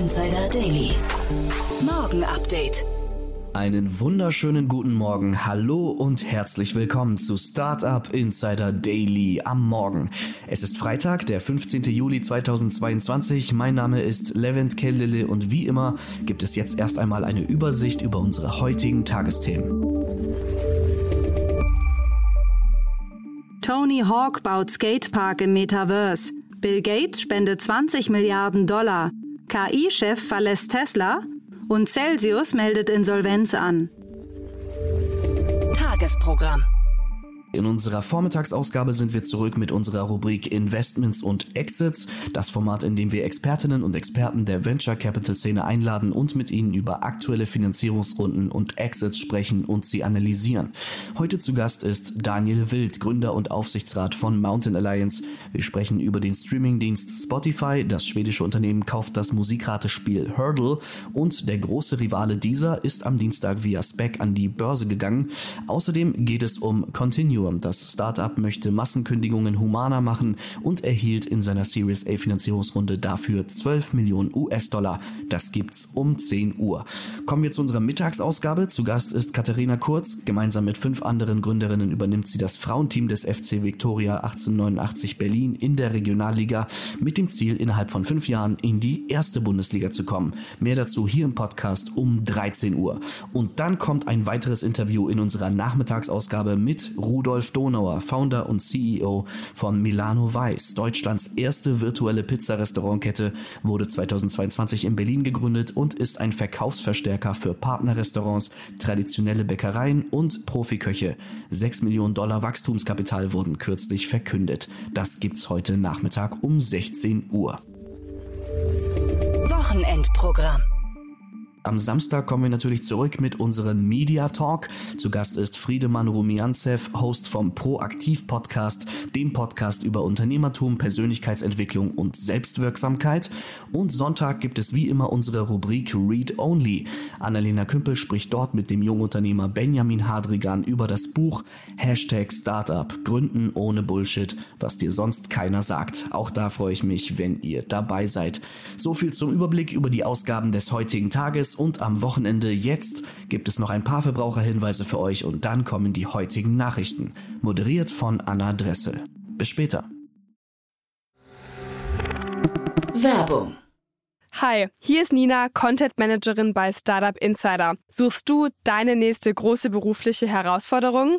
Insider Daily. Morgen Update. Einen wunderschönen guten Morgen, hallo und herzlich willkommen zu Startup Insider Daily am Morgen. Es ist Freitag, der 15. Juli 2022. Mein Name ist Levent Kellele und wie immer gibt es jetzt erst einmal eine Übersicht über unsere heutigen Tagesthemen. Tony Hawk baut Skatepark im Metaverse. Bill Gates spendet 20 Milliarden Dollar. KI-Chef verlässt Tesla und Celsius meldet Insolvenz an. Tagesprogramm. In unserer Vormittagsausgabe sind wir zurück mit unserer Rubrik Investments und Exits, das Format, in dem wir Expertinnen und Experten der Venture Capital Szene einladen und mit ihnen über aktuelle Finanzierungsrunden und Exits sprechen und sie analysieren. Heute zu Gast ist Daniel Wild, Gründer und Aufsichtsrat von Mountain Alliance. Wir sprechen über den Streamingdienst Spotify, das schwedische Unternehmen kauft das Musikratespiel Hurdle und der große Rivale dieser ist am Dienstag via Spec an die Börse gegangen. Außerdem geht es um Continuum. Das Startup möchte Massenkündigungen humaner machen und erhielt in seiner Series A Finanzierungsrunde dafür 12 Millionen US-Dollar. Das gibt's um 10 Uhr. Kommen wir zu unserer Mittagsausgabe. Zu Gast ist Katharina Kurz. Gemeinsam mit fünf anderen Gründerinnen übernimmt sie das Frauenteam des FC Victoria 1889 Berlin in der Regionalliga mit dem Ziel, innerhalb von fünf Jahren in die erste Bundesliga zu kommen. Mehr dazu hier im Podcast um 13 Uhr. Und dann kommt ein weiteres Interview in unserer Nachmittagsausgabe mit Rudolf Donauer, Founder und CEO von Milano Weiß. Deutschlands erste virtuelle Pizza-Restaurantkette wurde 2022 in Berlin gegründet und ist ein Verkaufsverstärker für Partnerrestaurants, traditionelle Bäckereien und Profiköche. 6 Millionen Dollar Wachstumskapital wurden kürzlich verkündet. Das gibt's heute Nachmittag um 16 Uhr. Wochenendprogramm. Am Samstag kommen wir natürlich zurück mit unserem Media Talk. Zu Gast ist Friedemann Rumianzew, Host vom Proaktiv Podcast, dem Podcast über Unternehmertum, Persönlichkeitsentwicklung und Selbstwirksamkeit. Und Sonntag gibt es wie immer unsere Rubrik Read Only. Annalena Kümpel spricht dort mit dem Jungunternehmer Benjamin Hadrigan über das Buch Hashtag Startup, Gründen ohne Bullshit, was dir sonst keiner sagt. Auch da freue ich mich, wenn ihr dabei seid. So viel zum Überblick über die Ausgaben des heutigen Tages und am Wochenende. Jetzt gibt es noch ein paar Verbraucherhinweise für euch und dann kommen die heutigen Nachrichten. Moderiert von Anna Dressel. Bis später. Werbung. Hi, hier ist Nina, Content Managerin bei Startup Insider. Suchst du deine nächste große berufliche Herausforderung?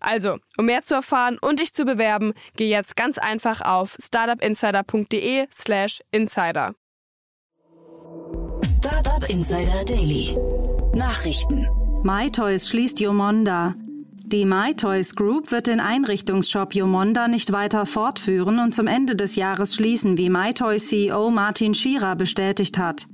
Also, um mehr zu erfahren und dich zu bewerben, geh jetzt ganz einfach auf startupinsider.de/slash insider. Startup Insider Daily. Nachrichten. MyToys schließt Yomonda. Die MyToys Group wird den Einrichtungsshop Yomonda nicht weiter fortführen und zum Ende des Jahres schließen, wie MyToys CEO Martin Schierer bestätigt hat.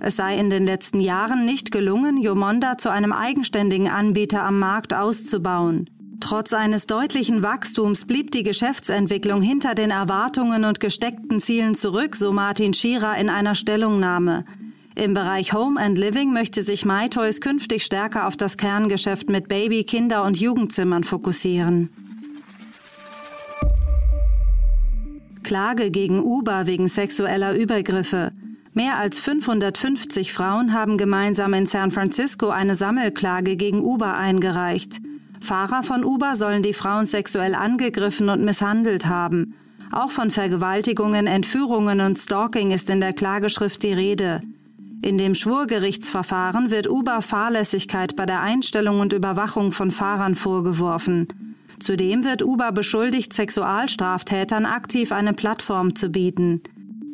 Es sei in den letzten Jahren nicht gelungen, Yomonda zu einem eigenständigen Anbieter am Markt auszubauen. Trotz eines deutlichen Wachstums blieb die Geschäftsentwicklung hinter den Erwartungen und gesteckten Zielen zurück, so Martin Schierer in einer Stellungnahme. Im Bereich Home and Living möchte sich MyToys künftig stärker auf das Kerngeschäft mit Baby-, Kinder- und Jugendzimmern fokussieren. Klage gegen Uber wegen sexueller Übergriffe. Mehr als 550 Frauen haben gemeinsam in San Francisco eine Sammelklage gegen Uber eingereicht. Fahrer von Uber sollen die Frauen sexuell angegriffen und misshandelt haben. Auch von Vergewaltigungen, Entführungen und Stalking ist in der Klageschrift die Rede. In dem Schwurgerichtsverfahren wird Uber Fahrlässigkeit bei der Einstellung und Überwachung von Fahrern vorgeworfen. Zudem wird Uber beschuldigt, Sexualstraftätern aktiv eine Plattform zu bieten.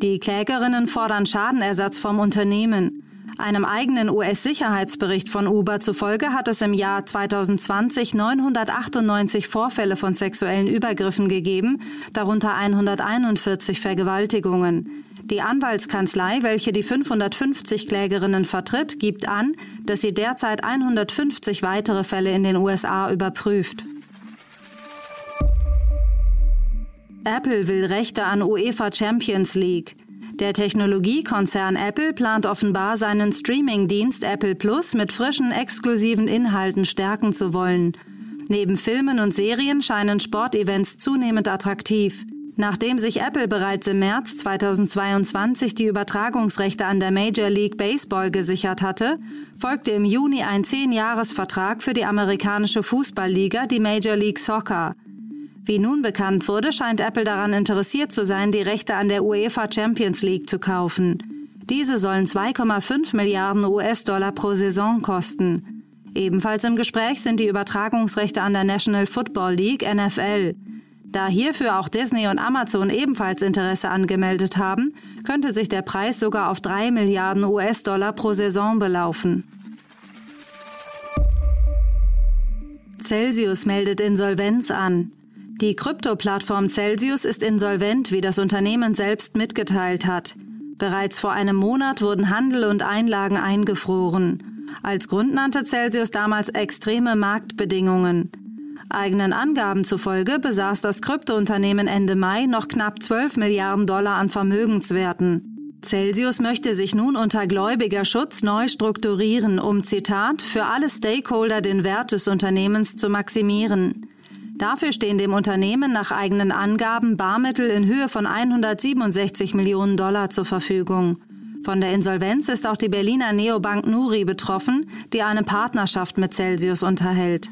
Die Klägerinnen fordern Schadenersatz vom Unternehmen. Einem eigenen US-Sicherheitsbericht von Uber zufolge hat es im Jahr 2020 998 Vorfälle von sexuellen Übergriffen gegeben, darunter 141 Vergewaltigungen. Die Anwaltskanzlei, welche die 550 Klägerinnen vertritt, gibt an, dass sie derzeit 150 weitere Fälle in den USA überprüft. Apple will Rechte an UEFA Champions League. Der Technologiekonzern Apple plant offenbar seinen Streaming-Dienst Apple Plus mit frischen, exklusiven Inhalten stärken zu wollen. Neben Filmen und Serien scheinen Sportevents zunehmend attraktiv. Nachdem sich Apple bereits im März 2022 die Übertragungsrechte an der Major League Baseball gesichert hatte, folgte im Juni ein Zehn-Jahres-Vertrag für die amerikanische Fußballliga, die Major League Soccer. Wie nun bekannt wurde, scheint Apple daran interessiert zu sein, die Rechte an der UEFA Champions League zu kaufen. Diese sollen 2,5 Milliarden US-Dollar pro Saison kosten. Ebenfalls im Gespräch sind die Übertragungsrechte an der National Football League NFL. Da hierfür auch Disney und Amazon ebenfalls Interesse angemeldet haben, könnte sich der Preis sogar auf 3 Milliarden US-Dollar pro Saison belaufen. Celsius meldet Insolvenz an. Die Krypto-Plattform Celsius ist insolvent, wie das Unternehmen selbst mitgeteilt hat. Bereits vor einem Monat wurden Handel und Einlagen eingefroren. Als Grund nannte Celsius damals extreme Marktbedingungen. Eigenen Angaben zufolge besaß das Kryptounternehmen Ende Mai noch knapp 12 Milliarden Dollar an Vermögenswerten. Celsius möchte sich nun unter Gläubigerschutz neu strukturieren, um Zitat für alle Stakeholder den Wert des Unternehmens zu maximieren. Dafür stehen dem Unternehmen nach eigenen Angaben Barmittel in Höhe von 167 Millionen Dollar zur Verfügung. Von der Insolvenz ist auch die Berliner Neobank Nuri betroffen, die eine Partnerschaft mit Celsius unterhält.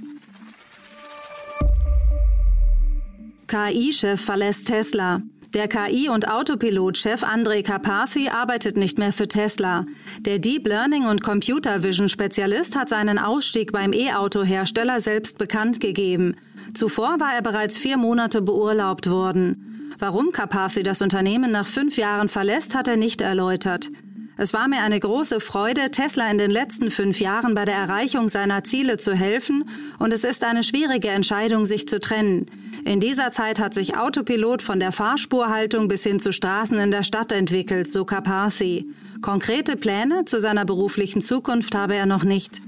KI-Chef verlässt Tesla. Der KI- und Autopilot-Chef Andrei Karpathy arbeitet nicht mehr für Tesla. Der Deep Learning und Computer Vision Spezialist hat seinen Ausstieg beim E-Auto-Hersteller selbst bekannt gegeben. Zuvor war er bereits vier Monate beurlaubt worden. Warum Carpathy das Unternehmen nach fünf Jahren verlässt, hat er nicht erläutert. Es war mir eine große Freude, Tesla in den letzten fünf Jahren bei der Erreichung seiner Ziele zu helfen, und es ist eine schwierige Entscheidung, sich zu trennen. In dieser Zeit hat sich Autopilot von der Fahrspurhaltung bis hin zu Straßen in der Stadt entwickelt, so Carpathy. Konkrete Pläne zu seiner beruflichen Zukunft habe er noch nicht.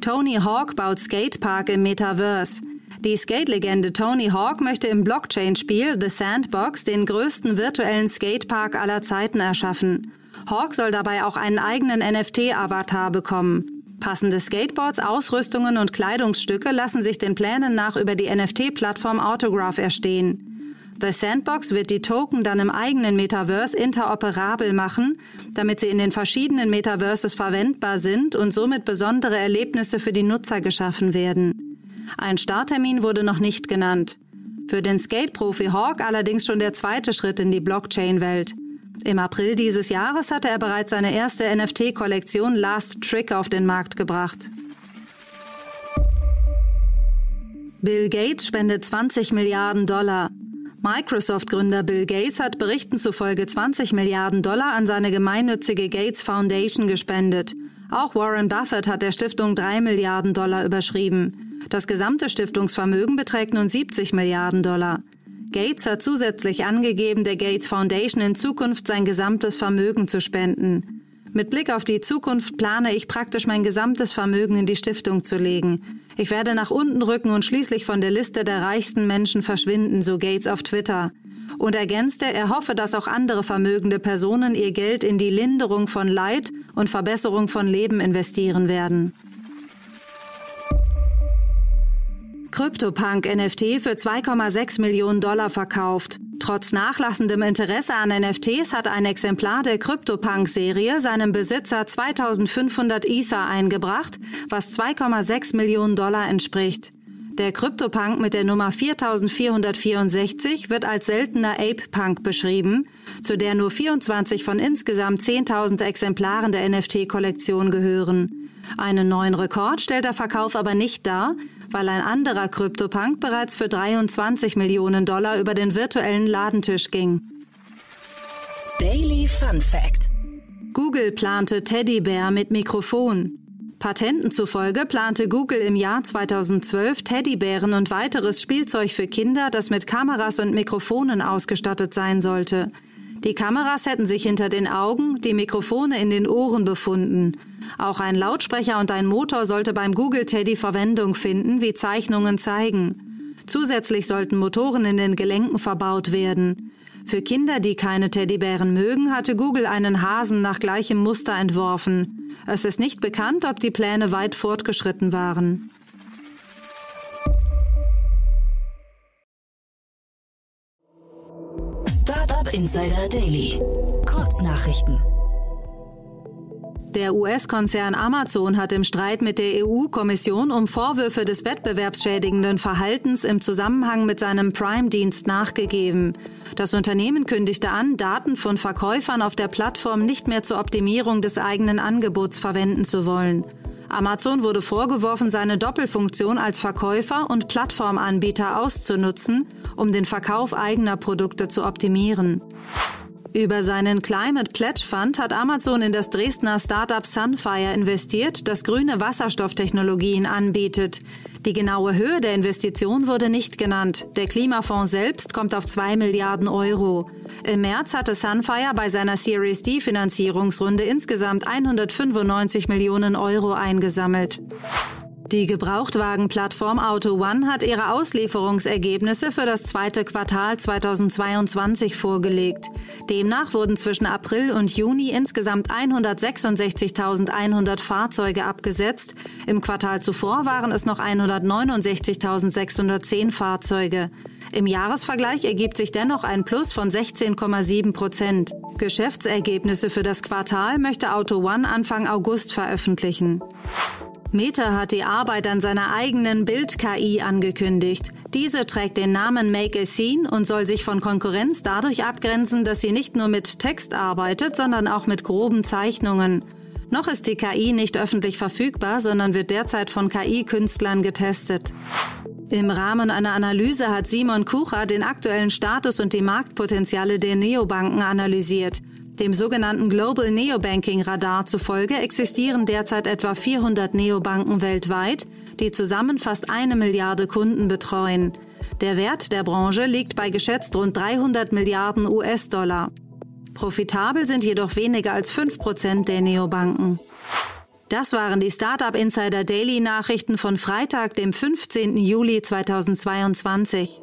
Tony Hawk baut Skatepark im Metaverse. Die Skate-Legende Tony Hawk möchte im Blockchain-Spiel The Sandbox den größten virtuellen Skatepark aller Zeiten erschaffen. Hawk soll dabei auch einen eigenen NFT-Avatar bekommen. Passende Skateboards, Ausrüstungen und Kleidungsstücke lassen sich den Plänen nach über die NFT-Plattform Autograph erstehen. The Sandbox wird die Token dann im eigenen Metaverse interoperabel machen, damit sie in den verschiedenen Metaverses verwendbar sind und somit besondere Erlebnisse für die Nutzer geschaffen werden. Ein Starttermin wurde noch nicht genannt. Für den Skate-Profi Hawk allerdings schon der zweite Schritt in die Blockchain-Welt. Im April dieses Jahres hatte er bereits seine erste NFT-Kollektion Last Trick auf den Markt gebracht. Bill Gates spendet 20 Milliarden Dollar. Microsoft-Gründer Bill Gates hat Berichten zufolge 20 Milliarden Dollar an seine gemeinnützige Gates Foundation gespendet. Auch Warren Buffett hat der Stiftung 3 Milliarden Dollar überschrieben. Das gesamte Stiftungsvermögen beträgt nun 70 Milliarden Dollar. Gates hat zusätzlich angegeben, der Gates Foundation in Zukunft sein gesamtes Vermögen zu spenden. Mit Blick auf die Zukunft plane ich praktisch mein gesamtes Vermögen in die Stiftung zu legen. Ich werde nach unten rücken und schließlich von der Liste der reichsten Menschen verschwinden, so Gates auf Twitter. Und ergänzte, er hoffe, dass auch andere vermögende Personen ihr Geld in die Linderung von Leid und Verbesserung von Leben investieren werden. CryptoPunk NFT für 2,6 Millionen Dollar verkauft. Trotz nachlassendem Interesse an NFTs hat ein Exemplar der CryptoPunk-Serie seinem Besitzer 2500 Ether eingebracht, was 2,6 Millionen Dollar entspricht. Der Kryptopunk mit der Nummer 4464 wird als seltener Ape-Punk beschrieben, zu der nur 24 von insgesamt 10.000 Exemplaren der NFT-Kollektion gehören. Einen neuen Rekord stellt der Verkauf aber nicht dar, weil ein anderer Kryptopunk bereits für 23 Millionen Dollar über den virtuellen Ladentisch ging. Daily Fun Fact Google plante Teddybär mit Mikrofon. Patenten zufolge plante Google im Jahr 2012 Teddybären und weiteres Spielzeug für Kinder, das mit Kameras und Mikrofonen ausgestattet sein sollte. Die Kameras hätten sich hinter den Augen, die Mikrofone in den Ohren befunden. Auch ein Lautsprecher und ein Motor sollte beim Google Teddy Verwendung finden, wie Zeichnungen zeigen. Zusätzlich sollten Motoren in den Gelenken verbaut werden. Für Kinder, die keine Teddybären mögen, hatte Google einen Hasen nach gleichem Muster entworfen. Es ist nicht bekannt, ob die Pläne weit fortgeschritten waren. Insider Daily. Kurznachrichten. Der US-Konzern Amazon hat im Streit mit der EU-Kommission um Vorwürfe des wettbewerbsschädigenden Verhaltens im Zusammenhang mit seinem Prime-Dienst nachgegeben. Das Unternehmen kündigte an, Daten von Verkäufern auf der Plattform nicht mehr zur Optimierung des eigenen Angebots verwenden zu wollen. Amazon wurde vorgeworfen, seine Doppelfunktion als Verkäufer und Plattformanbieter auszunutzen, um den Verkauf eigener Produkte zu optimieren. Über seinen Climate Pledge Fund hat Amazon in das Dresdner Startup Sunfire investiert, das grüne Wasserstofftechnologien anbietet. Die genaue Höhe der Investition wurde nicht genannt. Der Klimafonds selbst kommt auf 2 Milliarden Euro. Im März hatte Sunfire bei seiner Series D Finanzierungsrunde insgesamt 195 Millionen Euro eingesammelt. Die Gebrauchtwagenplattform Auto One hat ihre Auslieferungsergebnisse für das zweite Quartal 2022 vorgelegt. Demnach wurden zwischen April und Juni insgesamt 166.100 Fahrzeuge abgesetzt. Im Quartal zuvor waren es noch 169.610 Fahrzeuge. Im Jahresvergleich ergibt sich dennoch ein Plus von 16,7 Prozent. Geschäftsergebnisse für das Quartal möchte Auto One Anfang August veröffentlichen. Meta hat die Arbeit an seiner eigenen Bild-KI angekündigt. Diese trägt den Namen Make a Scene und soll sich von Konkurrenz dadurch abgrenzen, dass sie nicht nur mit Text arbeitet, sondern auch mit groben Zeichnungen. Noch ist die KI nicht öffentlich verfügbar, sondern wird derzeit von KI-Künstlern getestet. Im Rahmen einer Analyse hat Simon Kucher den aktuellen Status und die Marktpotenziale der Neobanken analysiert. Dem sogenannten Global Neobanking Radar zufolge existieren derzeit etwa 400 Neobanken weltweit, die zusammen fast eine Milliarde Kunden betreuen. Der Wert der Branche liegt bei geschätzt rund 300 Milliarden US-Dollar. Profitabel sind jedoch weniger als 5 Prozent der Neobanken. Das waren die Startup Insider Daily Nachrichten von Freitag, dem 15. Juli 2022.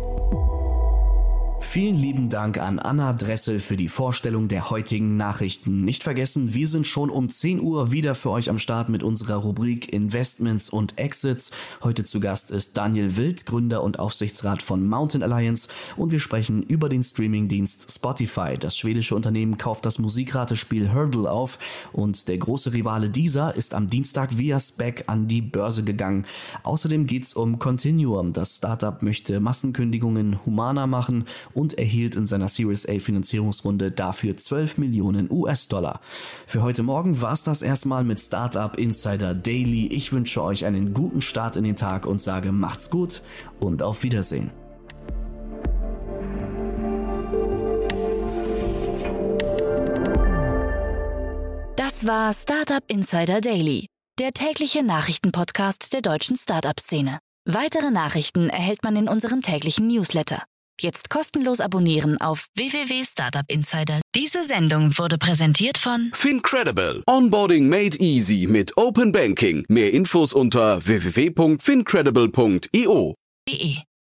Vielen lieben Dank an Anna Dressel für die Vorstellung der heutigen Nachrichten. Nicht vergessen, wir sind schon um 10 Uhr wieder für euch am Start mit unserer Rubrik Investments und Exits. Heute zu Gast ist Daniel Wild, Gründer und Aufsichtsrat von Mountain Alliance und wir sprechen über den Streamingdienst Spotify. Das schwedische Unternehmen kauft das Musikratespiel Hurdle auf und der große Rivale dieser ist am Dienstag via Spec an die Börse gegangen. Außerdem geht's um Continuum. Das Startup möchte Massenkündigungen humaner machen erhielt in seiner Series A Finanzierungsrunde dafür 12 Millionen US-Dollar. Für heute Morgen war es das erstmal mit Startup Insider Daily. Ich wünsche euch einen guten Start in den Tag und sage macht's gut und auf Wiedersehen. Das war Startup Insider Daily, der tägliche Nachrichtenpodcast der deutschen Startup-Szene. Weitere Nachrichten erhält man in unserem täglichen Newsletter. Jetzt kostenlos abonnieren auf www.startupinsider. Diese Sendung wurde präsentiert von Fincredible. Onboarding made easy mit Open Banking. Mehr Infos unter www.fincredible.io.